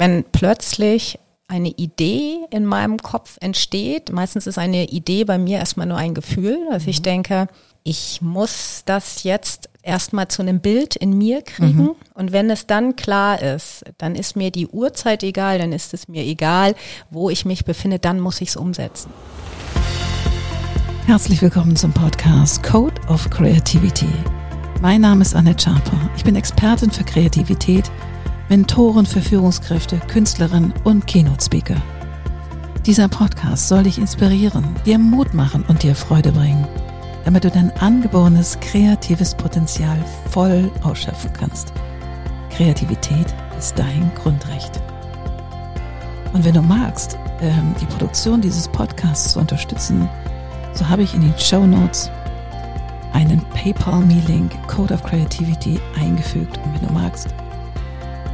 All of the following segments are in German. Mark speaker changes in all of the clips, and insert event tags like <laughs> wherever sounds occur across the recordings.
Speaker 1: wenn plötzlich eine Idee in meinem Kopf entsteht. Meistens ist eine Idee bei mir erstmal nur ein Gefühl, dass ich denke, ich muss das jetzt erstmal zu einem Bild in mir kriegen. Mhm. Und wenn es dann klar ist, dann ist mir die Uhrzeit egal, dann ist es mir egal, wo ich mich befinde, dann muss ich es umsetzen.
Speaker 2: Herzlich willkommen zum Podcast Code of Creativity. Mein Name ist Annette Schaper. Ich bin Expertin für Kreativität Mentoren für Führungskräfte, Künstlerinnen und Keynote-Speaker. Dieser Podcast soll dich inspirieren, dir Mut machen und dir Freude bringen, damit du dein angeborenes kreatives Potenzial voll ausschöpfen kannst. Kreativität ist dein Grundrecht. Und wenn du magst, ähm, die Produktion dieses Podcasts zu unterstützen, so habe ich in den Show Notes einen PayPal-Me-Link Code of Creativity eingefügt. Und wenn du magst,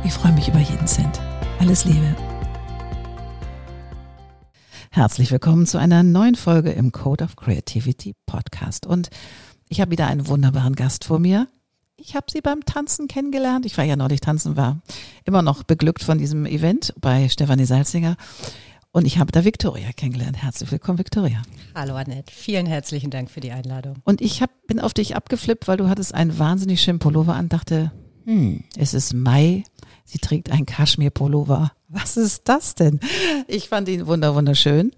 Speaker 2: ich freue mich über jeden Cent. Alles Liebe. Herzlich willkommen zu einer neuen Folge im Code of Creativity Podcast. Und ich habe wieder einen wunderbaren Gast vor mir. Ich habe sie beim Tanzen kennengelernt. Ich war ja neulich tanzen, war immer noch beglückt von diesem Event bei Stefanie Salzinger. Und ich habe da Victoria kennengelernt. Herzlich willkommen, Victoria.
Speaker 1: Hallo Annette, vielen herzlichen Dank für die Einladung.
Speaker 2: Und ich hab, bin auf dich abgeflippt, weil du hattest einen wahnsinnig schönen Pullover an, dachte, hm, es ist Mai, Sie trägt ein Kaschmir-Pullover. Was ist das denn? Ich fand ihn wunder wunderschön.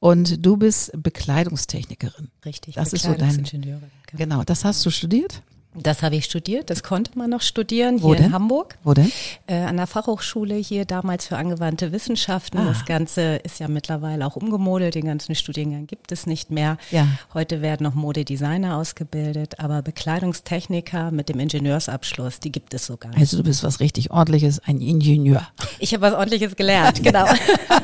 Speaker 2: Und du bist Bekleidungstechnikerin.
Speaker 1: Richtig,
Speaker 2: das ist so dein.
Speaker 1: Genau.
Speaker 2: genau, das hast du studiert?
Speaker 1: Das habe ich studiert, das konnte man noch studieren Wo hier
Speaker 2: denn?
Speaker 1: in Hamburg.
Speaker 2: Wo denn?
Speaker 1: Äh, an der Fachhochschule hier damals für angewandte Wissenschaften. Ah. Das Ganze ist ja mittlerweile auch umgemodelt, den ganzen Studiengang gibt es nicht mehr.
Speaker 2: Ja.
Speaker 1: Heute werden noch Modedesigner ausgebildet, aber Bekleidungstechniker mit dem Ingenieursabschluss, die gibt es sogar.
Speaker 2: Also du bist was richtig ordentliches, ein Ingenieur.
Speaker 1: Ich habe was ordentliches gelernt, <laughs> genau.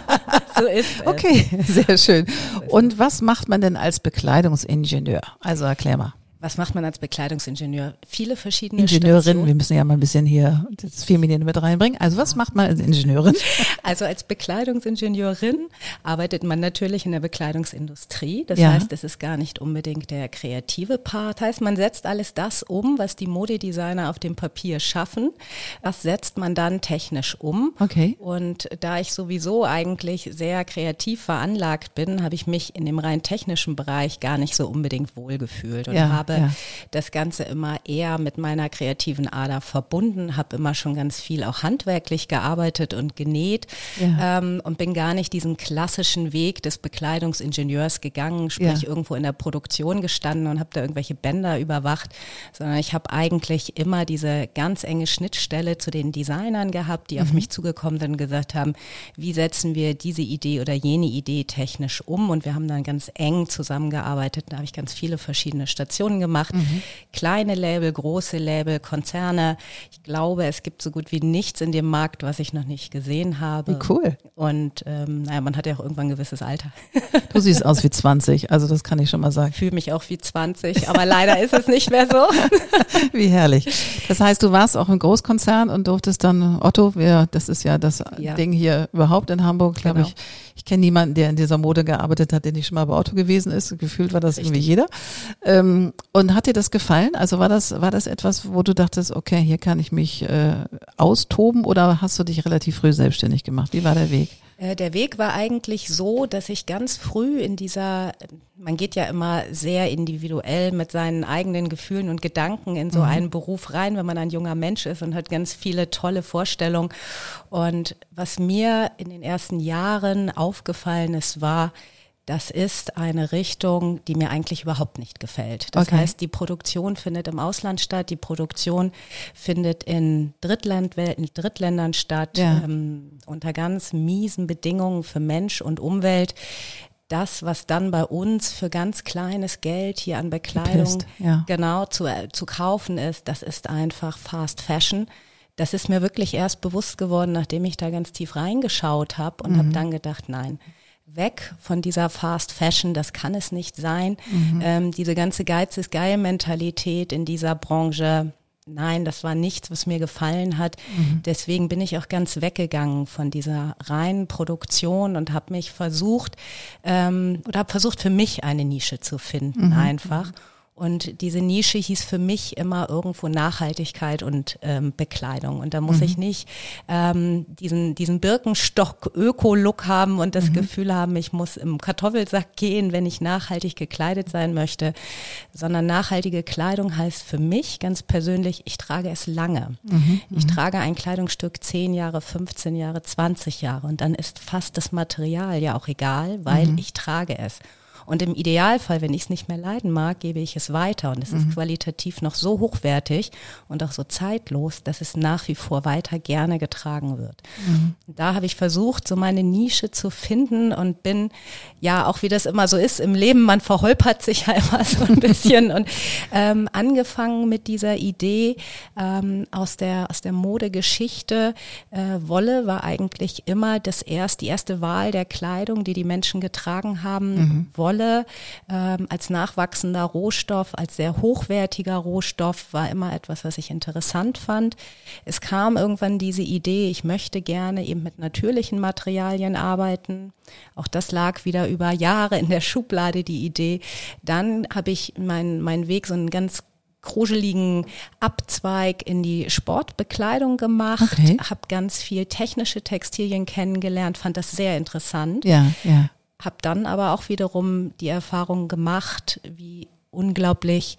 Speaker 1: <laughs> so ist es.
Speaker 2: Okay, sehr schön. Und was macht man denn als Bekleidungsingenieur? Also erklär mal.
Speaker 1: Was macht man als Bekleidungsingenieur? Viele verschiedene
Speaker 2: Ingenieurin,
Speaker 1: Stationen.
Speaker 2: wir müssen ja mal ein bisschen hier das Feminin mit reinbringen. Also was macht man als Ingenieurin? <laughs>
Speaker 1: Also als Bekleidungsingenieurin arbeitet man natürlich in der Bekleidungsindustrie. Das
Speaker 2: Ja.
Speaker 1: heißt, es ist gar nicht unbedingt der kreative Part. Heißt, man setzt alles das um, was die Modedesigner auf dem Papier schaffen. Das setzt man dann technisch um.
Speaker 2: Okay.
Speaker 1: Und da ich sowieso eigentlich sehr kreativ veranlagt bin, habe ich mich in dem rein technischen Bereich gar nicht so unbedingt wohlgefühlt und
Speaker 2: Ja,
Speaker 1: habe
Speaker 2: ja.
Speaker 1: das Ganze immer eher mit meiner kreativen Ader verbunden, habe immer schon ganz viel auch handwerklich gearbeitet und genäht
Speaker 2: Ja.
Speaker 1: ähm, und bin gar nicht diesen klassischen Weg des Bekleidungsingenieurs gegangen, sprich
Speaker 2: Ja.
Speaker 1: irgendwo in der Produktion gestanden und habe da irgendwelche Bänder überwacht, sondern ich habe eigentlich immer diese ganz enge Schnittstelle zu den Designern gehabt, die
Speaker 2: Mhm.
Speaker 1: auf mich zugekommen sind und gesagt haben, wie setzen wir diese Idee oder jene Idee technisch um und wir haben dann ganz eng zusammengearbeitet. Da habe ich ganz viele verschiedene Stationen gemacht.
Speaker 2: Mhm.
Speaker 1: Kleine Label, große Label, Konzerne. Ich glaube, es gibt so gut wie nichts in dem Markt, was ich noch nicht gesehen habe.
Speaker 2: Cool.
Speaker 1: Und ähm, naja, man hat ja auch irgendwann ein gewisses Alter.
Speaker 2: Du siehst aus wie <laughs> 20, also das kann ich schon mal sagen.
Speaker 1: Ich fühle mich auch wie 20, aber leider ist es nicht mehr so. <laughs>
Speaker 2: Wie herrlich. Das heißt, du warst auch im Großkonzern und durftest dann Otto, wir, das ist ja das
Speaker 1: Ja.
Speaker 2: Ding hier überhaupt in Hamburg, glaube
Speaker 1: Genau.
Speaker 2: ich. Ich kenne niemanden, der in dieser Mode gearbeitet hat, der nicht schon mal bei Otto gewesen ist. Gefühlt war das
Speaker 1: Richtig.
Speaker 2: irgendwie jeder. Ähm, und hat dir das gefallen? Also war das, war das etwas, wo du dachtest, okay, hier kann ich mich äh, austoben oder hast du dich relativ früh selbstständig gemacht? Wie war der Weg?
Speaker 1: Äh, Der Weg war eigentlich so, dass ich ganz früh in dieser, man geht ja immer sehr individuell mit seinen eigenen Gefühlen und Gedanken in so einen Beruf rein, wenn man ein junger Mensch ist und hat ganz viele tolle Vorstellungen. Und was mir in den ersten Jahren aufgefallen ist, war, das ist eine Richtung, die mir eigentlich überhaupt nicht gefällt. Das
Speaker 2: Okay.
Speaker 1: heißt, die Produktion findet im Ausland statt, die Produktion findet in, Drittland, in Drittländern statt,
Speaker 2: Ja.
Speaker 1: ähm, unter ganz miesen Bedingungen für Mensch und Umwelt. Das, was dann bei uns für ganz kleines Geld hier an Bekleidung
Speaker 2: Gepisst, ja.
Speaker 1: genau zu, äh, zu kaufen ist, das ist einfach Fast Fashion. Das ist mir wirklich erst bewusst geworden, nachdem ich da ganz tief reingeschaut habe und habe dann gedacht, nein, weg von dieser Fast Fashion, das kann es nicht sein. Ähm, diese ganze Geiz ist geil Mentalität in dieser Branche. Nein, das war nichts, was mir gefallen hat. Deswegen bin ich auch ganz weggegangen von dieser reinen Produktion und habe mich versucht ähm, oder habe versucht für mich eine Nische zu finden einfach Und diese Nische hieß für mich immer irgendwo Nachhaltigkeit und ähm, Bekleidung. Und da muss mhm. ich nicht ähm, diesen, diesen Birkenstock-Öko-Look haben und das mhm. Gefühl haben, ich muss im Kartoffelsack gehen, wenn ich nachhaltig gekleidet sein möchte, sondern nachhaltige Kleidung heißt für mich ganz persönlich, ich trage es lange. Mhm. Ich mhm. trage ein Kleidungsstück 10 Jahre, 15 Jahre, 20 Jahre und dann ist fast das Material ja auch egal, weil mhm. ich trage es. Und im Idealfall, wenn ich es nicht mehr leiden mag, gebe ich es weiter. Und es mhm. ist qualitativ noch so hochwertig und auch so zeitlos, dass es nach wie vor weiter gerne getragen wird. Mhm. Da habe ich versucht, so meine Nische zu finden und bin, ja, auch wie das immer so ist im Leben, man verholpert sich ja immer so ein bisschen und ähm, angefangen mit dieser Idee ähm, aus der, aus der Modegeschichte. Äh, Wolle war eigentlich immer das erst, die erste Wahl der Kleidung, die die Menschen getragen haben. Mhm. Wolle Wolle ähm, als nachwachsender Rohstoff, als sehr hochwertiger Rohstoff war immer etwas, was ich interessant fand. Es kam irgendwann diese Idee, ich möchte gerne eben mit natürlichen Materialien arbeiten. Auch das lag wieder über Jahre in der Schublade, die Idee. Dann habe ich meinen mein Weg so einen ganz kruseligen Abzweig in die Sportbekleidung gemacht, okay. habe ganz viel technische Textilien kennengelernt, fand das sehr interessant.
Speaker 2: Ja, ja
Speaker 1: habe dann aber auch wiederum die Erfahrung gemacht, wie unglaublich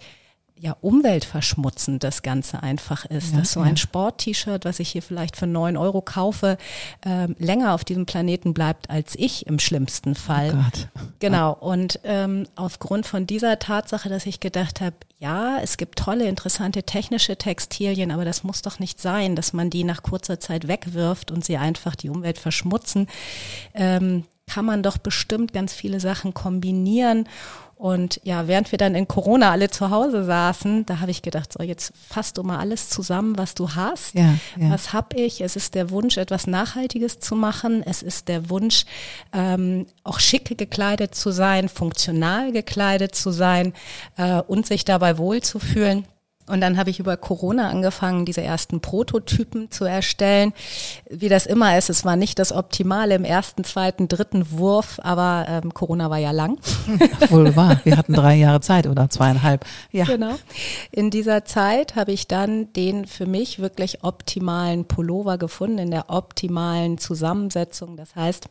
Speaker 1: ja umweltverschmutzend das Ganze einfach ist. Ja, dass so ein Sport-T-Shirt, was ich hier vielleicht für neun Euro kaufe, äh, länger auf diesem Planeten bleibt als ich im schlimmsten Fall. Oh Gott. Genau. Und ähm, aufgrund von dieser Tatsache, dass ich gedacht habe, ja, es gibt tolle, interessante technische Textilien, aber das muss doch nicht sein, dass man die nach kurzer Zeit wegwirft und sie einfach die Umwelt verschmutzen. Ähm, kann man doch bestimmt ganz viele Sachen kombinieren. Und ja, während wir dann in Corona alle zu Hause saßen, da habe ich gedacht, so jetzt fasst du mal alles zusammen, was du hast. Ja, ja. Was habe ich? Es ist der Wunsch, etwas Nachhaltiges zu machen. Es ist der Wunsch, ähm, auch schick gekleidet zu sein, funktional gekleidet zu sein äh, und sich dabei wohlzufühlen. Und dann habe ich über Corona angefangen, diese ersten Prototypen zu erstellen. Wie das immer ist, es war nicht das Optimale im ersten, zweiten, dritten Wurf, aber ähm, Corona war ja lang. <laughs>
Speaker 2: Wohl wahr. Wir hatten drei Jahre Zeit oder zweieinhalb.
Speaker 1: Ja. Genau. In dieser Zeit habe ich dann den für mich wirklich optimalen Pullover gefunden, in der optimalen Zusammensetzung. Das heißt,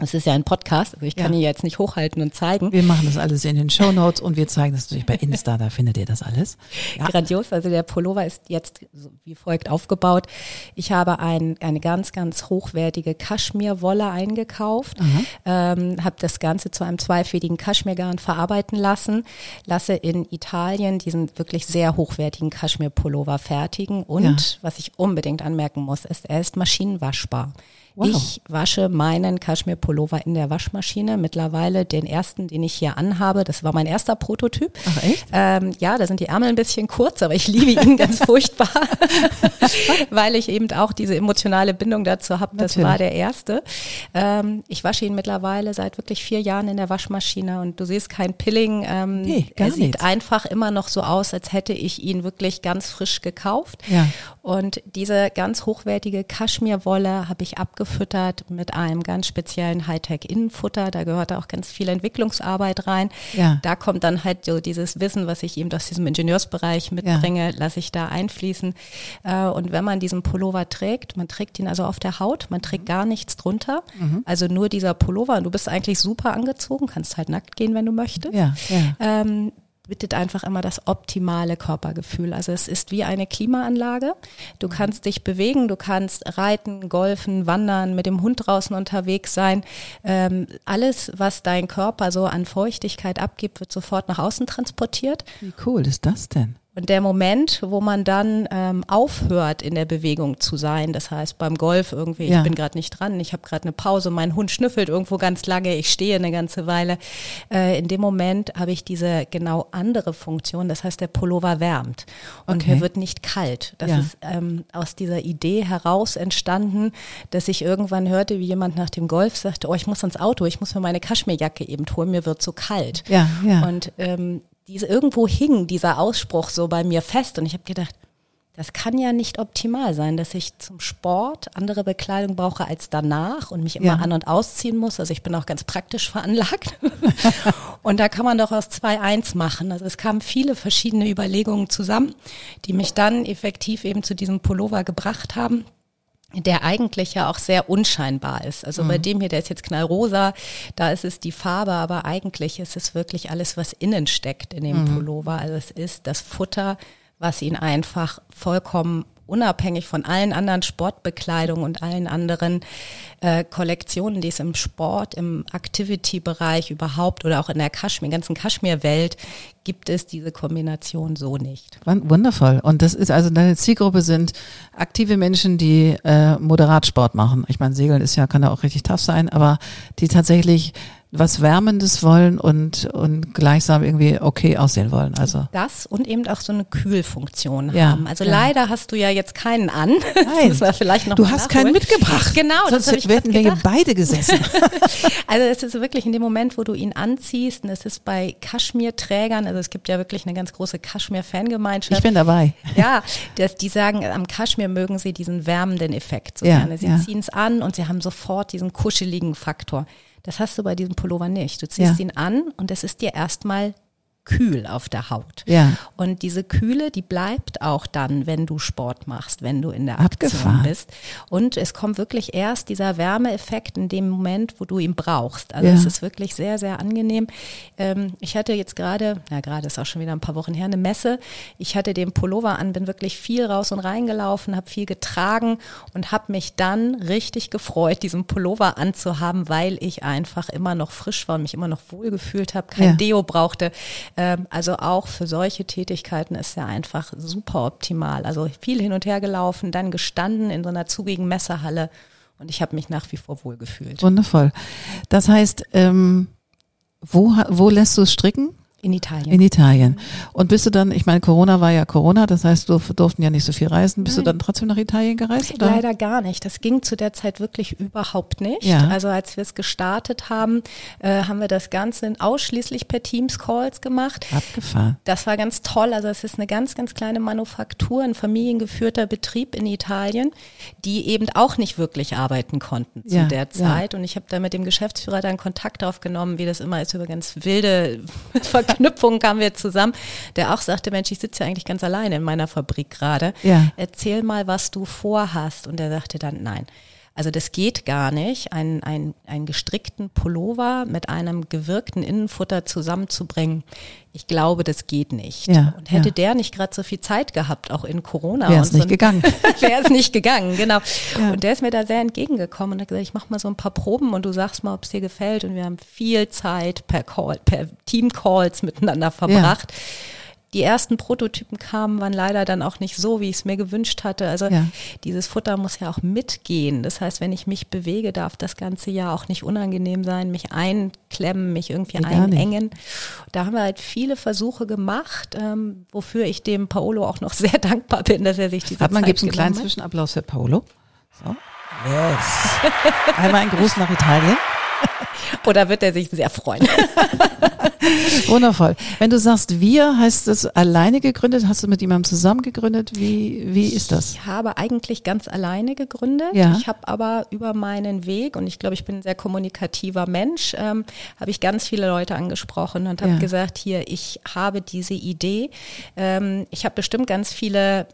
Speaker 1: es ist ja ein Podcast, also ich kann ja. ihn jetzt nicht hochhalten und zeigen.
Speaker 2: Wir machen das alles in den Show Notes und wir zeigen das natürlich bei <laughs> Insta, da findet ihr das alles.
Speaker 1: Ja. Grandios, also der Pullover ist jetzt wie folgt aufgebaut. Ich habe ein, eine ganz, ganz hochwertige Kaschmirwolle eingekauft, ähm, habe das Ganze zu einem zweifädigen Kaschmirgarn verarbeiten lassen, lasse in Italien diesen wirklich sehr hochwertigen Kaschmir-Pullover fertigen und ja. was ich unbedingt anmerken muss, ist, er ist maschinenwaschbar. Wow. Ich wasche meinen Kaschmir-Pullover in der Waschmaschine. Mittlerweile den ersten, den ich hier anhabe, das war mein erster Prototyp.
Speaker 2: Ach echt?
Speaker 1: Ähm, ja, da sind die Ärmel ein bisschen kurz, aber ich liebe ihn <laughs> ganz furchtbar, <laughs> weil ich eben auch diese emotionale Bindung dazu habe. Das Natürlich. war der erste. Ähm, ich wasche ihn mittlerweile seit wirklich vier Jahren in der Waschmaschine und du siehst kein Pilling. Ähm, nee, gar er sieht nicht. einfach immer noch so aus, als hätte ich ihn wirklich ganz frisch gekauft. Ja. Und diese ganz hochwertige Kaschmirwolle habe ich abgefunden gefüttert mit einem ganz speziellen Hightech-Innenfutter. Da gehört auch ganz viel Entwicklungsarbeit rein. Ja. Da kommt dann halt so dieses Wissen, was ich eben aus diesem Ingenieursbereich mitbringe, ja. lasse ich da einfließen. Äh, und wenn man diesen Pullover trägt, man trägt ihn also auf der Haut, man trägt gar nichts drunter, mhm. also nur dieser Pullover und du bist eigentlich super angezogen, kannst halt nackt gehen, wenn du möchtest. Ja, ja. Ähm, bittet einfach immer das optimale Körpergefühl. Also es ist wie eine Klimaanlage. Du mhm. kannst dich bewegen, du kannst reiten, golfen, wandern, mit dem Hund draußen unterwegs sein. Ähm, alles, was dein Körper so an Feuchtigkeit abgibt, wird sofort nach außen transportiert.
Speaker 2: Wie cool ist das denn?
Speaker 1: Und der Moment, wo man dann ähm, aufhört, in der Bewegung zu sein, das heißt beim Golf irgendwie, ja. ich bin gerade nicht dran, ich habe gerade eine Pause, mein Hund schnüffelt irgendwo ganz lange, ich stehe eine ganze Weile. Äh, in dem Moment habe ich diese genau andere Funktion, das heißt der Pullover wärmt und okay. mir wird nicht kalt. Das ja. ist ähm, aus dieser Idee heraus entstanden, dass ich irgendwann hörte, wie jemand nach dem Golf sagte, oh, ich muss ans Auto, ich muss mir meine Kaschmirjacke eben holen, mir wird so kalt. Ja, ja. Und ähm, diese irgendwo hing dieser Ausspruch so bei mir fest und ich habe gedacht, das kann ja nicht optimal sein, dass ich zum Sport andere Bekleidung brauche als danach und mich immer
Speaker 2: Ja.
Speaker 1: an- und ausziehen muss. Also ich bin auch ganz praktisch veranlagt. <laughs> und da kann man doch aus zwei eins machen. Also es kamen viele verschiedene Überlegungen zusammen, die mich dann effektiv eben zu diesem Pullover gebracht haben der eigentlich ja auch sehr unscheinbar ist. Also bei dem hier, der ist jetzt knallrosa, da ist es die Farbe, aber eigentlich ist es wirklich alles, was innen steckt in dem Pullover. Also es ist das Futter, was ihn einfach vollkommen unabhängig von allen anderen Sportbekleidungen und allen anderen äh, Kollektionen, die es im Sport, im Activity-Bereich überhaupt oder auch in der Kaschmir, ganzen Kaschmir-Welt gibt es diese Kombination so nicht.
Speaker 2: Wun- Wundervoll. Und das ist also deine Zielgruppe sind aktive Menschen, die äh, moderat Sport machen. Ich meine, Segeln ist ja, kann ja auch richtig tough sein, aber die tatsächlich was Wärmendes wollen und, und gleichsam irgendwie okay aussehen wollen. Also
Speaker 1: Das und eben auch so eine Kühlfunktion
Speaker 2: Ja,
Speaker 1: haben. Also
Speaker 2: ja.
Speaker 1: leider hast du ja jetzt keinen an. <laughs> Das
Speaker 2: Nein.
Speaker 1: wir vielleicht noch
Speaker 2: du hast keinen
Speaker 1: nachholen.
Speaker 2: mitgebracht.
Speaker 1: Genau, das
Speaker 2: Sonst
Speaker 1: ich
Speaker 2: hätten wir beide gesessen. <laughs>
Speaker 1: Also es ist wirklich in dem Moment, wo du ihn anziehst, und es ist bei Kaschmir-Trägern, also es gibt ja wirklich eine ganz große Kaschmir-Fangemeinschaft.
Speaker 2: Ich bin dabei.
Speaker 1: Ja, das, die sagen, am Kaschmir mögen sie diesen wärmenden Effekt so
Speaker 2: Ja,
Speaker 1: gerne. Sie ziehen es an und sie haben sofort diesen kuscheligen Faktor. Das hast du bei diesem Pullover nicht. Du ziehst
Speaker 2: Ja.
Speaker 1: ihn an und es ist dir erstmal kühl auf der Haut.
Speaker 2: Ja.
Speaker 1: Und diese Kühle, die bleibt auch dann, wenn du Sport machst, wenn du in der
Speaker 2: Abgefahren.
Speaker 1: Aktion bist. Und es kommt wirklich erst dieser Wärmeeffekt in dem Moment, wo du ihn brauchst. Also
Speaker 2: Ja.
Speaker 1: es ist wirklich sehr, sehr angenehm. Ähm, ich hatte jetzt gerade, na gerade ist auch schon wieder ein paar Wochen her, eine Messe. Ich hatte den Pullover an, bin wirklich viel raus und reingelaufen, habe viel getragen und habe mich dann richtig gefreut, diesen Pullover anzuhaben, weil ich einfach immer noch frisch war und mich immer noch wohl gefühlt habe, kein
Speaker 2: Ja.
Speaker 1: Deo brauchte. Ähm, also auch für solche Tätigkeiten ist er einfach super optimal. Also viel hin und her gelaufen, dann gestanden in so einer zugigen Messehalle und ich habe mich nach wie vor wohl gefühlt.
Speaker 2: Wundervoll. Das heißt, ähm, wo, wo lässt du es stricken?
Speaker 1: In Italien.
Speaker 2: In Italien. Und bist du dann, ich meine, Corona war ja Corona, das heißt, du durften ja nicht so viel reisen. Bist du dann trotzdem nach Italien gereist? Oder?
Speaker 1: Leider gar nicht. Das ging zu der Zeit wirklich überhaupt nicht.
Speaker 2: Ja.
Speaker 1: Also als wir es gestartet haben, äh, haben wir das Ganze ausschließlich per Teams-Calls gemacht.
Speaker 2: Abgefahren.
Speaker 1: Das war ganz toll. Also es ist eine ganz, ganz kleine Manufaktur, ein familiengeführter Betrieb in Italien, die eben auch nicht wirklich arbeiten konnten zu
Speaker 2: Ja,
Speaker 1: der
Speaker 2: ja.
Speaker 1: Zeit. Und ich habe da mit dem Geschäftsführer dann Kontakt aufgenommen, wie das immer ist, über ganz wilde <laughs> Verknüpfungen kamen wir zusammen, der auch sagte, Mensch, ich sitze ja eigentlich ganz alleine in meiner Fabrik gerade.
Speaker 2: Ja.
Speaker 1: Erzähl mal, was du vorhast. Und er sagte dann, nein. Also das geht gar nicht, einen, einen, einen gestrickten Pullover mit einem gewirkten Innenfutter zusammenzubringen. Ich glaube, das geht nicht.
Speaker 2: Ja,
Speaker 1: und hätte
Speaker 2: ja.
Speaker 1: der nicht gerade so viel Zeit gehabt, auch in Corona.
Speaker 2: Wäre es
Speaker 1: so
Speaker 2: nicht gegangen. <laughs>
Speaker 1: Wäre es nicht gegangen, genau.
Speaker 2: Ja.
Speaker 1: Und der ist mir da sehr entgegengekommen und hat gesagt, ich mache mal so ein paar Proben und du sagst mal, ob es dir gefällt. Und wir haben viel Zeit per Call, per Team-Calls miteinander verbracht. Die ersten Prototypen kamen, waren leider dann auch nicht so, wie ich es mir gewünscht hatte. Also
Speaker 2: Ja.
Speaker 1: dieses Futter muss ja auch mitgehen. Das heißt, wenn ich mich bewege, darf das ganze ja auch nicht unangenehm sein, mich einklemmen, mich irgendwie
Speaker 2: Nee,
Speaker 1: einengen. Da haben wir halt viele Versuche gemacht, ähm, wofür ich dem Paolo auch noch <laughs> sehr dankbar bin, dass er sich diese
Speaker 2: Hat man, gibt es einen kleinen
Speaker 1: hat.
Speaker 2: Zwischenapplaus für Paolo? So. Yes. Einmal ein Gruß nach Italien.
Speaker 1: Oder wird er sich sehr freuen? <laughs>
Speaker 2: Wundervoll. Wenn du sagst wir, heißt das alleine gegründet? Hast du mit jemandem zusammen gegründet? Wie, wie ist das?
Speaker 1: Ich habe eigentlich ganz alleine gegründet.
Speaker 2: Ja.
Speaker 1: Ich habe aber über meinen Weg, und ich glaube, ich bin ein sehr kommunikativer Mensch, ähm, habe ich ganz viele Leute angesprochen und habe
Speaker 2: Ja.
Speaker 1: gesagt, hier, ich habe diese Idee. Ähm, ich habe bestimmt ganz viele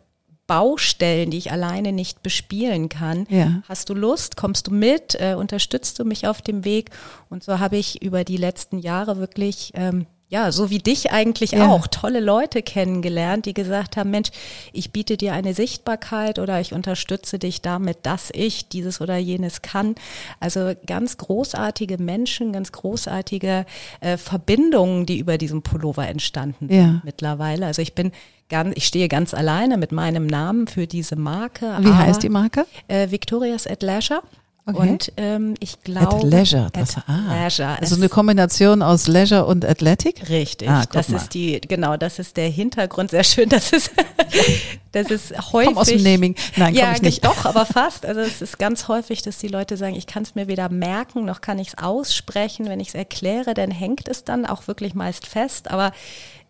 Speaker 1: Baustellen, die ich alleine nicht bespielen kann.
Speaker 2: Ja.
Speaker 1: Hast du Lust? Kommst du mit? Äh, unterstützt du mich auf dem Weg? Und so habe ich über die letzten Jahre wirklich, ähm, ja, so wie dich eigentlich
Speaker 2: Ja.
Speaker 1: auch, tolle Leute kennengelernt, die gesagt haben, Mensch, ich biete dir eine Sichtbarkeit oder ich unterstütze dich damit, dass ich dieses oder jenes kann. Also ganz großartige Menschen, ganz großartige äh, Verbindungen, die über diesen Pullover entstanden sind
Speaker 2: Ja.
Speaker 1: mittlerweile. Also ich bin ganz, ich stehe ganz alleine mit meinem Namen für diese Marke.
Speaker 2: Wie heißt die Marke?
Speaker 1: Äh, Victoria's at Leisure.
Speaker 2: Okay.
Speaker 1: Und ähm, ich glaube.
Speaker 2: At Leisure. Das,
Speaker 1: at
Speaker 2: ah.
Speaker 1: Leisure.
Speaker 2: Also
Speaker 1: Es-
Speaker 2: eine Kombination aus Leisure und Athletic?
Speaker 1: Richtig,
Speaker 2: Ah,
Speaker 1: das
Speaker 2: mal.
Speaker 1: ist die, genau, das ist der Hintergrund. Sehr schön, das ist, <laughs> das ist häufig.
Speaker 2: Komm aus dem Naming. Nein, komm
Speaker 1: ja,
Speaker 2: ich nicht.
Speaker 1: doch, aber fast. Also es ist ganz häufig, dass die Leute sagen, ich kann es mir weder merken, noch kann ich es aussprechen. Wenn ich es erkläre, dann hängt es dann auch wirklich meist fest. Aber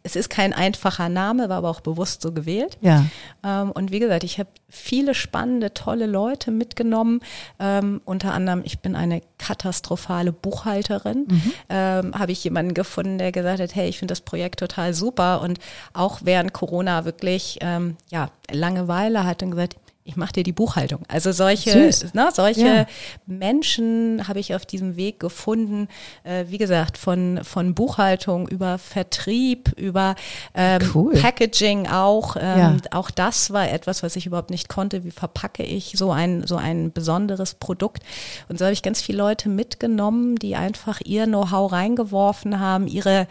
Speaker 1: es ist kein einfacher Name, war aber auch bewusst so gewählt.
Speaker 2: Ja.
Speaker 1: Ähm, und wie gesagt, ich habe viele spannende, tolle Leute mitgenommen. Ähm, unter anderem, ich bin eine katastrophale Buchhalterin. Mhm. Ähm, habe ich jemanden gefunden, der gesagt hat, hey, ich finde das Projekt total super. Und auch während Corona wirklich ähm, ja Langeweile hat und gesagt, ich mache dir die Buchhaltung. Also solche, ne, solche ja. Menschen habe ich auf diesem Weg gefunden. Äh, wie gesagt, von, von Buchhaltung über Vertrieb, über ähm, cool. Packaging auch. Ähm, ja. Auch das war etwas, was ich überhaupt nicht konnte. Wie verpacke ich so ein, so ein besonderes Produkt? Und so habe ich ganz viele Leute mitgenommen, die einfach ihr Know-how reingeworfen haben, ihre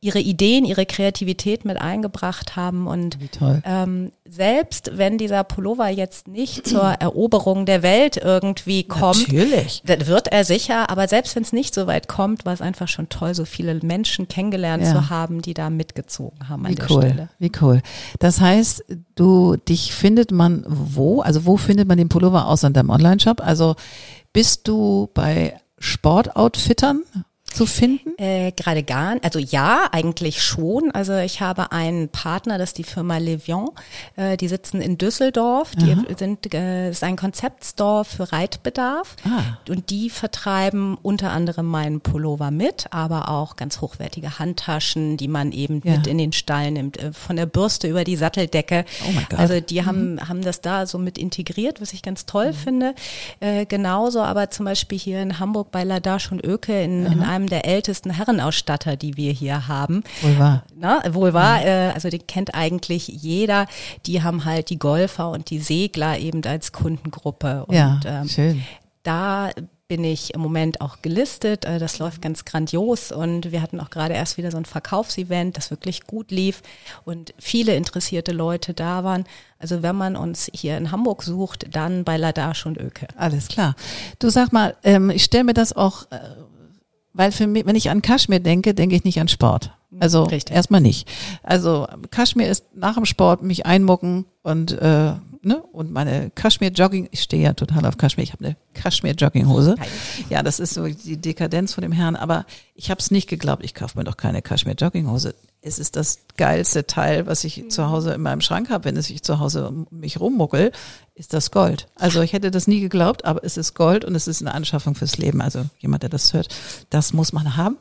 Speaker 1: ihre Ideen, ihre Kreativität mit eingebracht haben. Und ähm, selbst wenn dieser Pullover jetzt nicht zur <clears throat> Eroberung der Welt irgendwie kommt,
Speaker 2: Natürlich.
Speaker 1: dann wird er sicher, aber selbst wenn es nicht so weit kommt, war es einfach schon toll, so viele Menschen kennengelernt ja. zu haben, die da mitgezogen haben an
Speaker 2: Wie
Speaker 1: der
Speaker 2: cool.
Speaker 1: Stelle.
Speaker 2: Wie cool. Das heißt, du, dich findet man wo? Also wo findet man den Pullover außer in deinem Online-Shop? Also bist du bei Sportoutfittern zu finden?
Speaker 1: Äh, Gerade gar, also ja, eigentlich schon. Also ich habe einen Partner, das ist die Firma Levion. Äh, die sitzen in Düsseldorf. Die Aha. sind äh, ist ein Konzeptstore für Reitbedarf ah. und die vertreiben unter anderem meinen Pullover mit, aber auch ganz hochwertige Handtaschen, die man eben ja. mit in den Stall nimmt, äh, von der Bürste über die Satteldecke. Oh mein Gott. Also die haben mhm. haben das da so mit integriert, was ich ganz toll mhm. finde. Äh, genauso, aber zum Beispiel hier in Hamburg bei Ladash und Öke in, in einem einem der ältesten Herrenausstatter, die wir hier haben.
Speaker 2: Wohl wahr.
Speaker 1: Na, wohl wahr, äh, also den kennt eigentlich jeder. Die haben halt die Golfer und die Segler eben als Kundengruppe. Und,
Speaker 2: ja, ähm, schön.
Speaker 1: Da bin ich im Moment auch gelistet. Äh, das läuft ganz grandios und wir hatten auch gerade erst wieder so ein Verkaufsevent, das wirklich gut lief und viele interessierte Leute da waren. Also wenn man uns hier in Hamburg sucht, dann bei Ladash und Öke.
Speaker 2: Alles klar. Du sag mal, ähm, ich stelle mir das auch äh, weil für mich, wenn ich an Kaschmir denke, denke ich nicht an Sport. Also Richtig. erstmal nicht. Also Kaschmir ist nach dem Sport mich einmucken und äh, ne und meine Kaschmir Jogging. Ich stehe ja total auf Kaschmir. Ich habe eine Kaschmir Jogginghose. Ja, das ist so die Dekadenz von dem Herrn. Aber ich habe es nicht geglaubt. Ich kaufe mir doch keine Kaschmir Jogginghose es ist das geilste Teil, was ich mhm. zu Hause in meinem Schrank habe, wenn es ich zu Hause um mich rummuckel, ist das Gold. Also ich hätte das nie geglaubt, aber es ist Gold und es ist eine Anschaffung fürs Leben. Also jemand, der das hört, das muss man haben.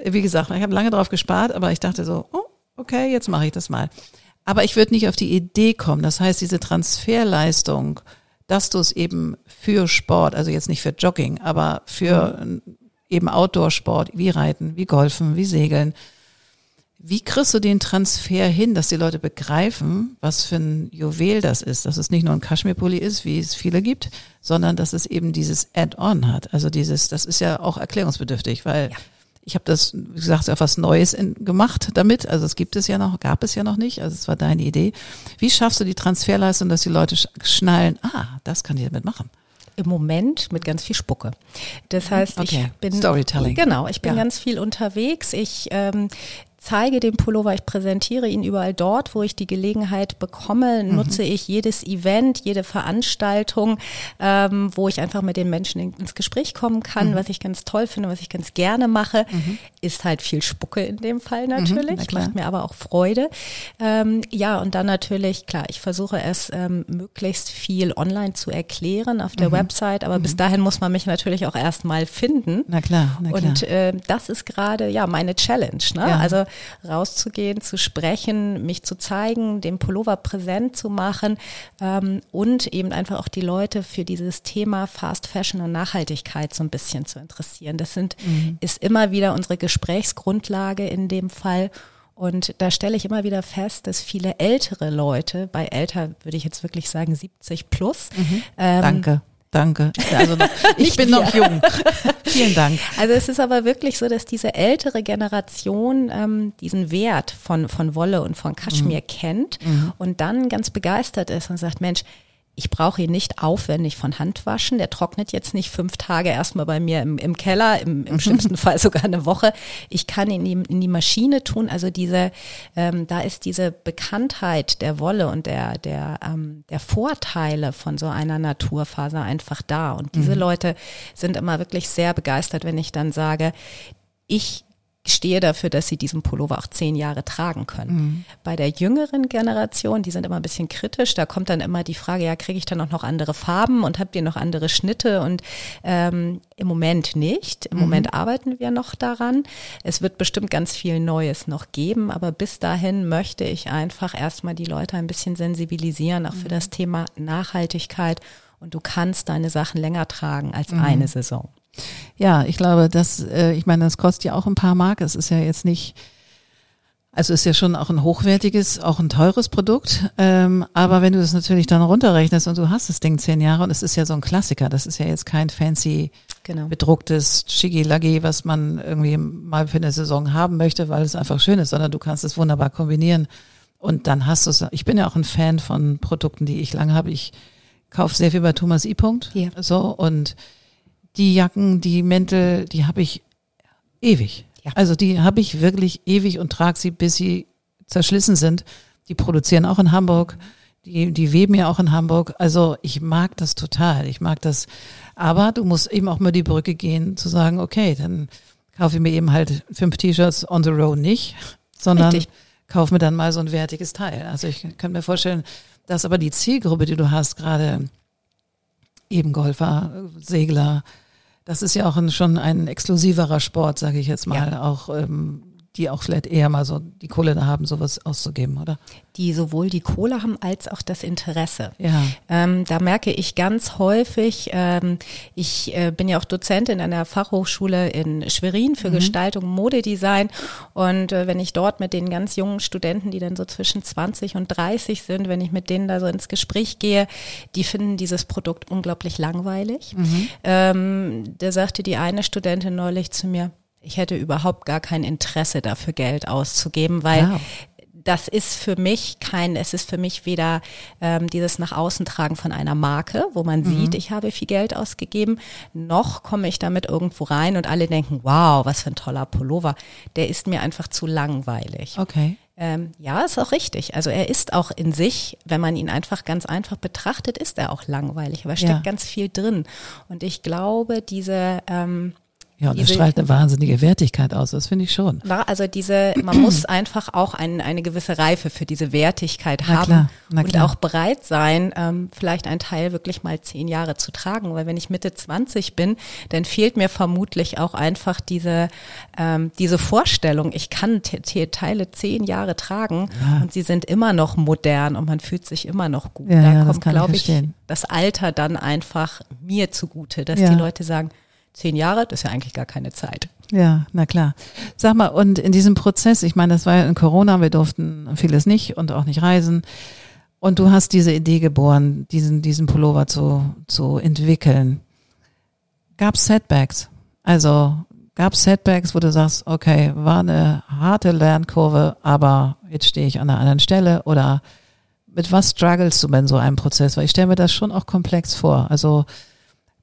Speaker 2: <laughs> Wie gesagt, ich habe lange drauf gespart, aber ich dachte so, oh, okay, jetzt mache ich das mal. Aber ich würde nicht auf die Idee kommen. Das heißt, diese Transferleistung, dass du es eben für Sport, also jetzt nicht für Jogging, aber für mhm. eben Outdoor-Sport, wie Reiten, wie Golfen, wie Segeln, wie kriegst du den Transfer hin, dass die Leute begreifen, was für ein Juwel das ist? Dass es nicht nur ein Kaschmirpulli ist, wie es viele gibt, sondern dass es eben dieses Add-on hat. Also dieses, das ist ja auch erklärungsbedürftig, weil ja. Ich habe das, wie gesagt, ja was Neues in, gemacht damit. Also es gibt es ja noch, gab es ja noch nicht. Also es war deine Idee. Wie schaffst du die Transferleistung, dass die Leute schnallen, ah, das kann ich damit machen?
Speaker 1: im Moment mit ganz viel Spucke. Das heißt, okay. ich bin
Speaker 2: Storytelling.
Speaker 1: Genau, ich bin ja. ganz viel unterwegs. Ich ähm, zeige den Pullover, ich präsentiere ihn überall dort, wo ich die Gelegenheit bekomme, mhm. nutze ich jedes Event, jede Veranstaltung, ähm, wo ich einfach mit den Menschen in, ins Gespräch kommen kann. Mhm. Was ich ganz toll finde, was ich ganz gerne mache, mhm. ist halt viel Spucke in dem Fall mhm. natürlich. Macht mir aber auch Freude. Ähm, ja, und dann natürlich, klar, ich versuche es ähm, möglichst viel online zu erklären auf der mhm. Website, aber bis dahin muss man mich natürlich auch erstmal finden.
Speaker 2: Na klar. Na
Speaker 1: klar. Und äh, das ist gerade ja meine Challenge. Ne? Ja. Also rauszugehen, zu sprechen, mich zu zeigen, den Pullover präsent zu machen ähm, und eben einfach auch die Leute für dieses Thema Fast Fashion und Nachhaltigkeit so ein bisschen zu interessieren. Das sind, mhm. ist immer wieder unsere Gesprächsgrundlage in dem Fall. Und da stelle ich immer wieder fest, dass viele ältere Leute, bei älter würde ich jetzt wirklich sagen 70 plus,
Speaker 2: mhm. ähm, Danke Danke. Also noch, <laughs> ich bin noch jung. <laughs> Vielen Dank.
Speaker 1: Also es ist aber wirklich so, dass diese ältere Generation ähm, diesen Wert von, von Wolle und von Kaschmir mhm. kennt mhm. und dann ganz begeistert ist und sagt, Mensch, ich brauche ihn nicht aufwendig von Hand waschen. Der trocknet jetzt nicht fünf Tage erstmal bei mir im, im Keller, im, im schlimmsten <laughs> Fall sogar eine Woche. Ich kann ihn in die, in die Maschine tun. Also diese, ähm, da ist diese Bekanntheit der Wolle und der, der, ähm, der Vorteile von so einer Naturfaser einfach da. Und diese mhm. Leute sind immer wirklich sehr begeistert, wenn ich dann sage, ich stehe dafür, dass sie diesen Pullover auch zehn Jahre tragen können. Mhm. Bei der jüngeren Generation, die sind immer ein bisschen kritisch, da kommt dann immer die Frage, ja, kriege ich dann auch noch andere Farben und habt ihr noch andere Schnitte? Und ähm, im Moment nicht. Im mhm. Moment arbeiten wir noch daran. Es wird bestimmt ganz viel Neues noch geben, aber bis dahin möchte ich einfach erstmal die Leute ein bisschen sensibilisieren, auch mhm. für das Thema Nachhaltigkeit. Und du kannst deine Sachen länger tragen als mhm. eine Saison.
Speaker 2: Ja, ich glaube, das, äh, ich meine, das kostet ja auch ein paar Mark. Es ist ja jetzt nicht, also ist ja schon auch ein hochwertiges, auch ein teures Produkt. Ähm, aber wenn du das natürlich dann runterrechnest und du hast das Ding zehn Jahre und es ist ja so ein Klassiker, das ist ja jetzt kein fancy genau. bedrucktes Chigi-Lagi, was man irgendwie mal für eine Saison haben möchte, weil es einfach schön ist, sondern du kannst es wunderbar kombinieren. Und dann hast du es. Ich bin ja auch ein Fan von Produkten, die ich lange habe. Ich kaufe sehr viel bei Thomas I. Punkt. Ja. So und die Jacken, die Mäntel, die habe ich ewig. Ja. Also die habe ich wirklich ewig und trage sie, bis sie zerschlissen sind. Die produzieren auch in Hamburg. Die, die weben ja auch in Hamburg. Also ich mag das total. Ich mag das. Aber du musst eben auch mal die Brücke gehen, zu sagen, okay, dann kaufe ich mir eben halt fünf T-Shirts on the road nicht, <laughs> sondern Richtig. kaufe mir dann mal so ein wertiges Teil. Also ich kann mir vorstellen, dass aber die Zielgruppe, die du hast, gerade eben Golfer, Segler, das ist ja auch ein, schon ein exklusiverer Sport, sage ich jetzt mal, ja. auch ähm, die auch vielleicht eher mal so die Kohle da haben, sowas auszugeben, oder?
Speaker 1: Die sowohl die Kohle haben als auch das Interesse.
Speaker 2: Ja.
Speaker 1: Ähm, da merke ich ganz häufig, ähm, ich äh, bin ja auch Dozentin an der Fachhochschule in Schwerin für mhm. Gestaltung und Modedesign und äh, wenn ich dort mit den ganz jungen Studenten, die dann so zwischen 20 und 30 sind, wenn ich mit denen da so ins Gespräch gehe, die finden dieses Produkt unglaublich langweilig. Mhm. Ähm, da sagte die eine Studentin neulich zu mir, ich hätte überhaupt gar kein Interesse dafür Geld auszugeben, weil wow. das ist für mich kein, es ist für mich weder ähm, dieses nach außen tragen von einer Marke, wo man mhm. sieht, ich habe viel Geld ausgegeben, noch komme ich damit irgendwo rein und alle denken, wow, was für ein toller Pullover. Der ist mir einfach zu langweilig.
Speaker 2: Okay.
Speaker 1: Ähm, ja, ist auch richtig. Also er ist auch in sich, wenn man ihn einfach ganz einfach betrachtet, ist er auch langweilig, aber steckt ja. ganz viel drin. Und ich glaube, diese ähm,
Speaker 2: ja, und er strahlt eine wahnsinnige Wertigkeit aus, das finde ich schon.
Speaker 1: Na, also diese, man muss <clears throat> einfach auch ein, eine gewisse Reife für diese Wertigkeit na haben
Speaker 2: klar, na
Speaker 1: und auch bereit sein, ähm, vielleicht ein Teil wirklich mal zehn Jahre zu tragen. Weil wenn ich Mitte 20 bin, dann fehlt mir vermutlich auch einfach diese, ähm, diese Vorstellung, ich kann Teile zehn Jahre tragen ja. und sie sind immer noch modern und man fühlt sich immer noch gut.
Speaker 2: Ja, da ja, kommt, glaube ich,
Speaker 1: das Alter dann einfach mir zugute, dass die Leute sagen, zehn Jahre, das ist ja eigentlich gar keine Zeit.
Speaker 2: Ja, na klar. Sag mal, und in diesem Prozess, ich meine, das war ja in Corona, wir durften vieles nicht und auch nicht reisen. Und du hast diese Idee geboren, diesen, diesen Pullover zu, zu entwickeln. Gab es Setbacks? Also gab es Setbacks, wo du sagst, okay, war eine harte Lernkurve, aber jetzt stehe ich an einer anderen Stelle oder mit was struggles du in so einem Prozess? Weil ich stelle mir das schon auch komplex vor. Also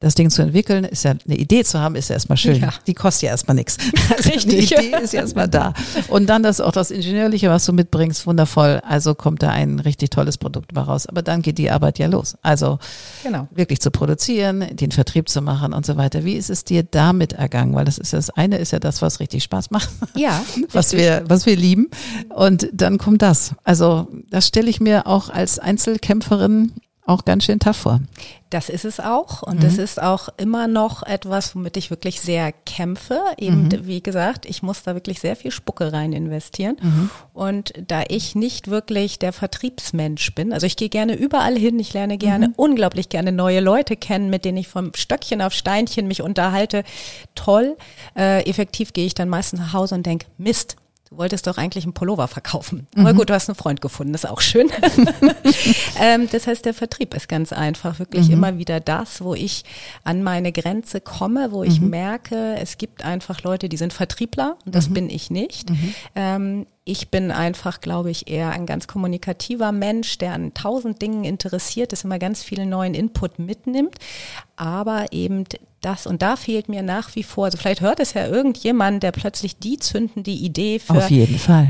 Speaker 2: das Ding zu entwickeln, ist ja eine Idee zu haben, ist ja erstmal schön. Ja. Die kostet ja erstmal nichts. <laughs>
Speaker 1: Also Richtig.
Speaker 2: Die Idee ist ja erstmal da. Und dann das auch das Ingenieurliche, was du mitbringst, wundervoll. Also kommt da ein richtig tolles Produkt raus. Aber dann geht die Arbeit ja los. Also genau. wirklich zu produzieren, den Vertrieb zu machen und so weiter. Wie ist es dir damit ergangen? Weil das ist das eine ist ja das, was richtig Spaß macht.
Speaker 1: Ja. <laughs>
Speaker 2: was wir, was wir lieben. Und dann kommt das. Also das stelle ich mir auch als Einzelkämpferin auch ganz schön tough vor.
Speaker 1: Das ist es auch. Und mhm. das ist auch immer noch etwas, womit ich wirklich sehr kämpfe. Eben, mhm. wie gesagt, ich muss da wirklich sehr viel Spucke rein investieren. Mhm. Und da ich nicht wirklich der Vertriebsmensch bin, also ich gehe gerne überall hin, ich lerne gerne, mhm. unglaublich gerne neue Leute kennen, mit denen ich vom Stöckchen auf Steinchen mich unterhalte. Toll. Äh, effektiv gehe ich dann meistens nach Hause und denke, Mist, wolltest doch eigentlich einen Pullover verkaufen. Aber mhm. gut, du hast einen Freund gefunden, ist auch schön. <laughs> ähm, das heißt, der Vertrieb ist ganz einfach wirklich mhm. immer wieder das, wo ich an meine Grenze komme, wo ich mhm. merke, es gibt einfach Leute, die sind Vertriebler und das mhm. bin ich nicht. Mhm. Ähm, ich bin einfach, glaube ich, eher ein ganz kommunikativer Mensch, der an tausend Dingen interessiert ist, immer ganz viel neuen Input mitnimmt, aber eben das und da fehlt mir nach wie vor, also vielleicht hört es ja irgendjemand, der plötzlich die zündende Idee für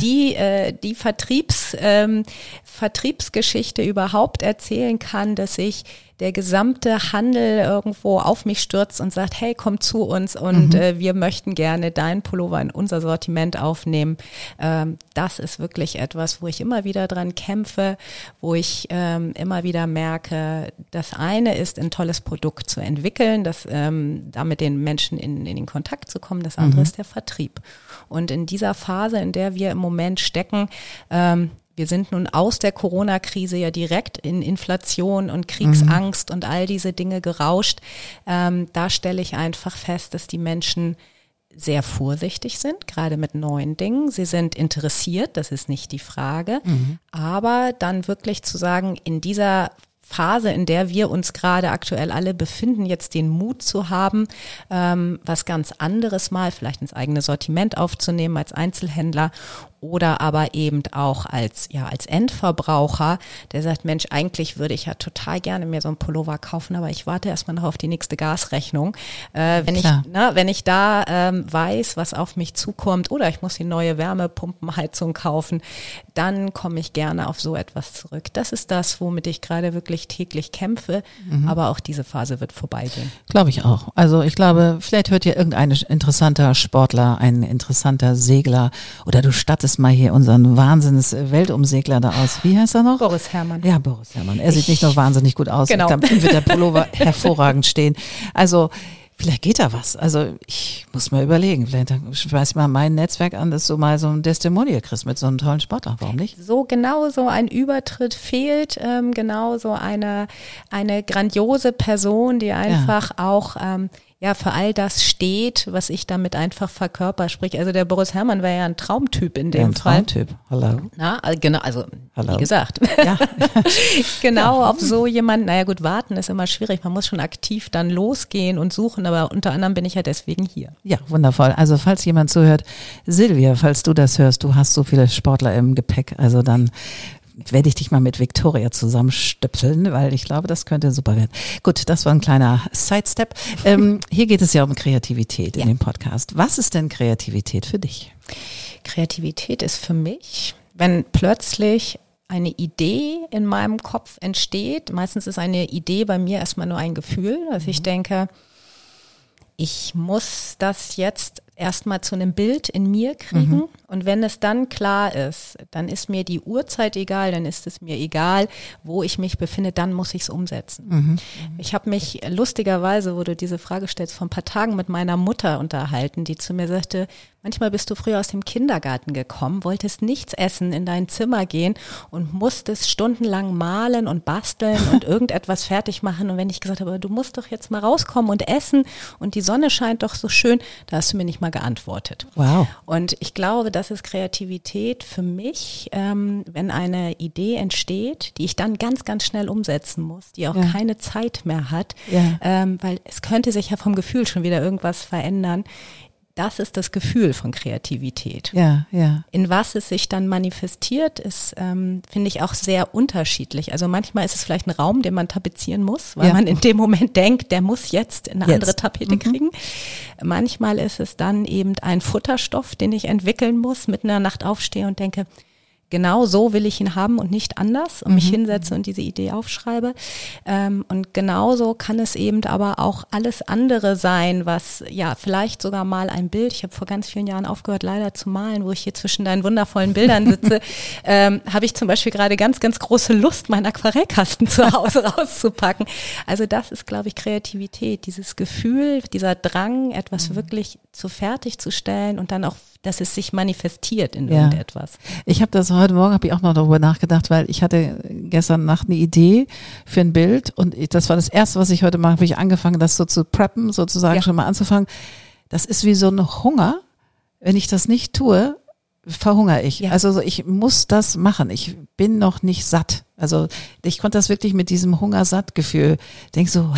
Speaker 1: die, äh, die Vertriebs, ähm, Vertriebsgeschichte überhaupt erzählen kann, dass ich der gesamte Handel irgendwo auf mich stürzt und sagt, hey, komm zu uns und mhm. äh, wir möchten gerne deinen Pullover in unser Sortiment aufnehmen. Ähm, das ist wirklich etwas, wo ich immer wieder dran kämpfe, wo ich ähm, immer wieder merke, das eine ist, ein tolles Produkt zu entwickeln, das ähm, damit den Menschen in, in den Kontakt zu kommen. Das andere mhm. ist der Vertrieb. Und in dieser Phase, in der wir im Moment stecken, ähm, wir sind nun aus der Corona-Krise ja direkt in Inflation und Kriegsangst mhm. und all diese Dinge gerauscht. Ähm, da stelle ich einfach fest, dass die Menschen sehr vorsichtig sind, gerade mit neuen Dingen. Sie sind interessiert, das ist nicht die Frage. Mhm. Aber dann wirklich zu sagen, in dieser Phase, in der wir uns gerade aktuell alle befinden, jetzt den Mut zu haben, ähm, was ganz anderes mal, vielleicht ins eigene Sortiment aufzunehmen als Einzelhändler oder aber eben auch als, ja, als Endverbraucher, der sagt, Mensch, eigentlich würde ich ja total gerne mir so ein Pullover kaufen, aber ich warte erstmal noch auf die nächste Gasrechnung. Äh, wenn Klar. ich, ne, wenn ich da ähm, weiß, was auf mich zukommt oder ich muss die neue Wärmepumpenheizung kaufen, dann komme ich gerne auf so etwas zurück. Das ist das, womit ich gerade wirklich täglich kämpfe, mhm. aber auch diese Phase wird vorbeigehen.
Speaker 2: Glaube ich auch. Also ich glaube, vielleicht hört ja irgendein interessanter Sportler, ein interessanter Segler oder du stattest jetzt mal hier unseren Wahnsinns-Weltumsegler da aus. Wie heißt er noch?
Speaker 1: Boris Herrmann.
Speaker 2: Ja, Boris Herrmann. Er sieht nicht nur wahnsinnig gut aus. Genau. Ihm wird der Pullover <laughs> hervorragend stehen. Also, Vielleicht geht da was. Also ich muss mal überlegen. Vielleicht schmeiß ich mal mein Netzwerk an, dass du mal so ein Testimonial kriegst mit so einem tollen Sportler. Warum nicht?
Speaker 1: So genau so ein Übertritt fehlt. Ähm, genau so eine, eine grandiose Person, die einfach ja. auch ähm, ja für all das steht, was ich damit einfach verkörper. Sprich, also der Boris Herrmann wäre ja ein Traumtyp in dem ja, ein Fall.
Speaker 2: Traumtyp. Hallo.
Speaker 1: Na, genau, also Hallo. wie gesagt. Ja. <laughs> <laughs> genau ja. auf so jemanden. Naja gut, warten ist immer schwierig. Man muss schon aktiv dann losgehen und suchen, aber unter anderem bin ich ja deswegen hier.
Speaker 2: Ja, wundervoll. Also falls jemand zuhört, Silvia, falls du das hörst, du hast so viele Sportler im Gepäck, also dann werde ich dich mal mit Victoria zusammenstöpseln, weil ich glaube, das könnte super werden. Gut, das war ein kleiner Sidestep. Ähm, <laughs> hier geht es ja um Kreativität ja. in dem Podcast. Was ist denn Kreativität für dich?
Speaker 1: Kreativität ist für mich, wenn plötzlich eine Idee in meinem Kopf entsteht. Meistens ist eine Idee bei mir erstmal nur ein Gefühl. Also ich mhm. denke, ich muss das jetzt erstmal zu einem Bild in mir kriegen. Mhm. Und wenn es dann klar ist, dann ist mir die Uhrzeit egal, dann ist es mir egal, wo ich mich befinde, dann muss ich es umsetzen. Mhm. Ich habe mich lustigerweise, wo du diese Frage stellst, vor ein paar Tagen mit meiner Mutter unterhalten, die zu mir sagte, manchmal bist du früher aus dem Kindergarten gekommen, wolltest nichts essen, in dein Zimmer gehen und musstest stundenlang malen und basteln und <laughs> irgendetwas fertig machen. Und wenn ich gesagt habe, du musst doch jetzt mal rauskommen und essen und die Sonne scheint doch so schön, da hast du mir nicht mal geantwortet.
Speaker 2: Wow.
Speaker 1: Und ich glaube, das ist Kreativität für mich, ähm, wenn eine Idee entsteht, die ich dann ganz, ganz schnell umsetzen muss, die auch ja. keine Zeit mehr hat, ja. ähm, weil es könnte sich ja vom Gefühl schon wieder irgendwas verändern das ist das Gefühl von Kreativität.
Speaker 2: Ja, ja.
Speaker 1: In was es sich dann manifestiert, ist, ähm, finde ich, auch sehr unterschiedlich. Also manchmal ist es vielleicht ein Raum, den man tapezieren muss, weil ja. man in dem Moment denkt, der muss jetzt eine jetzt. andere Tapete mhm. kriegen. Manchmal ist es dann eben ein Futterstoff, den ich entwickeln muss, mit einer Nacht aufstehe und denke, genau so will ich ihn haben und nicht anders und mich mhm. hinsetze und diese Idee aufschreibe. Ähm, und genauso kann es eben aber auch alles andere sein, was ja vielleicht sogar mal ein Bild, ich habe vor ganz vielen Jahren aufgehört leider zu malen, wo ich hier zwischen deinen wundervollen Bildern sitze, <laughs> ähm, habe ich zum Beispiel gerade ganz, ganz große Lust, meinen Aquarellkasten zu Hause <laughs> rauszupacken. Also das ist, glaube ich, Kreativität, dieses Gefühl, dieser Drang, etwas mhm. wirklich zu fertigzustellen und dann auch dass es sich manifestiert in ja. irgendetwas.
Speaker 2: Ich habe das heute Morgen, habe ich auch noch darüber nachgedacht, weil ich hatte gestern Nacht eine Idee für ein Bild und das war das Erste, was ich heute mache, habe ich angefangen, das so zu preppen, sozusagen ja. schon mal anzufangen. Das ist wie so ein Hunger. Wenn ich das nicht tue, verhungere ich. Ja. Also ich muss das machen. Ich bin noch nicht satt. Also ich konnte das wirklich mit diesem Hungersattgefühl. Denk so,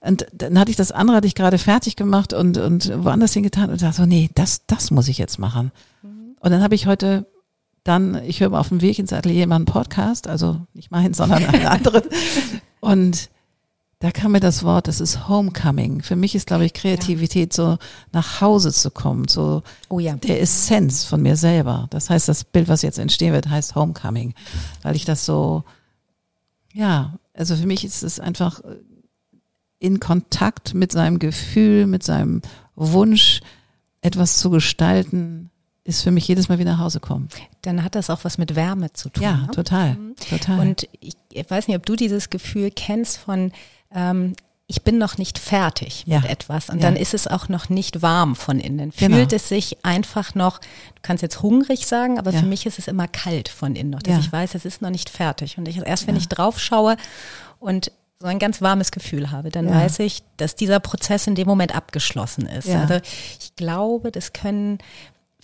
Speaker 2: und dann hatte ich das andere, hatte ich gerade fertig gemacht und, und woanders hingetan und dachte so, nee, das, das muss ich jetzt machen. Mhm. Und dann habe ich heute dann, ich höre mal auf dem Weg ins Atelier mal einen Podcast, also nicht meinen, sondern einen anderen. <laughs> und da kam mir das Wort, das ist Homecoming. Für mich ist, glaube ich, Kreativität so nach Hause zu kommen, so oh ja. der Essenz von mir selber. Das heißt, das Bild, was jetzt entstehen wird, heißt Homecoming, weil ich das so, ja, Also für mich ist es einfach äh, in Kontakt mit seinem Gefühl, mit seinem Wunsch, etwas zu gestalten, ist für mich jedes Mal wieder nach Hause kommen.
Speaker 1: Dann hat das auch was mit Wärme zu tun.
Speaker 2: Ja,
Speaker 1: ne?
Speaker 2: total,
Speaker 1: Mhm.
Speaker 2: total.
Speaker 1: Und ich, ich weiß nicht, ob du dieses Gefühl kennst von, ähm, ich bin noch nicht fertig
Speaker 2: Ja.
Speaker 1: mit etwas und
Speaker 2: Ja.
Speaker 1: dann ist es auch noch nicht warm von innen.
Speaker 2: Genau.
Speaker 1: Fühlt es sich einfach noch, du kannst jetzt hungrig sagen, aber
Speaker 2: Ja.
Speaker 1: für mich ist es immer kalt von innen noch, dass ich weiß, es ist noch nicht fertig. Und ich, erst wenn ich drauf schaue und so ein ganz warmes Gefühl habe, dann weiß ich, dass dieser Prozess in dem Moment abgeschlossen ist.
Speaker 2: Ja.
Speaker 1: Also ich glaube, das können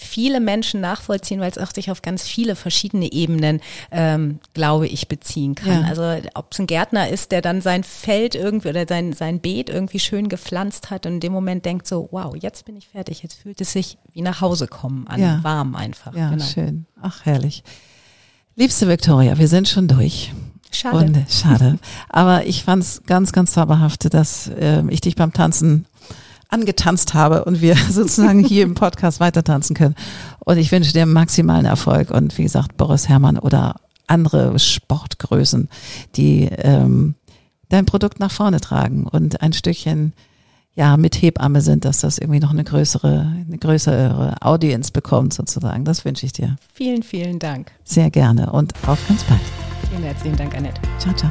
Speaker 1: viele Menschen nachvollziehen, weil es auch sich auf ganz viele verschiedene Ebenen, ähm, glaube ich, beziehen kann.
Speaker 2: Ja.
Speaker 1: Also ob es ein Gärtner ist, der dann sein Feld irgendwie oder sein, sein Beet irgendwie schön gepflanzt hat und in dem Moment denkt so, wow, jetzt bin ich fertig, jetzt fühlt es sich wie nach Hause kommen an,
Speaker 2: Ja.
Speaker 1: warm einfach.
Speaker 2: ja,
Speaker 1: genau.
Speaker 2: schön. Ach, herrlich. Liebste Victoria, wir sind schon durch.
Speaker 1: Schade.
Speaker 2: Und äh, schade. Aber ich fand es ganz, ganz zauberhaft, dass ähm, ich dich beim Tanzen angetanzt habe und wir <laughs> sozusagen hier im Podcast weiter tanzen können. Und ich wünsche dir maximalen Erfolg und wie gesagt, Boris Herrmann oder andere Sportgrößen, die ähm, dein Produkt nach vorne tragen und ein Stückchen ja mit Hebamme sind, dass das irgendwie noch eine größere, eine größere Audience bekommt sozusagen. Das wünsche ich dir
Speaker 1: Vielen, vielen Dank.
Speaker 2: sehr gerne und auf ganz bald.
Speaker 1: Vielen herzlichen Dank, Annette.
Speaker 2: Ciao, ciao.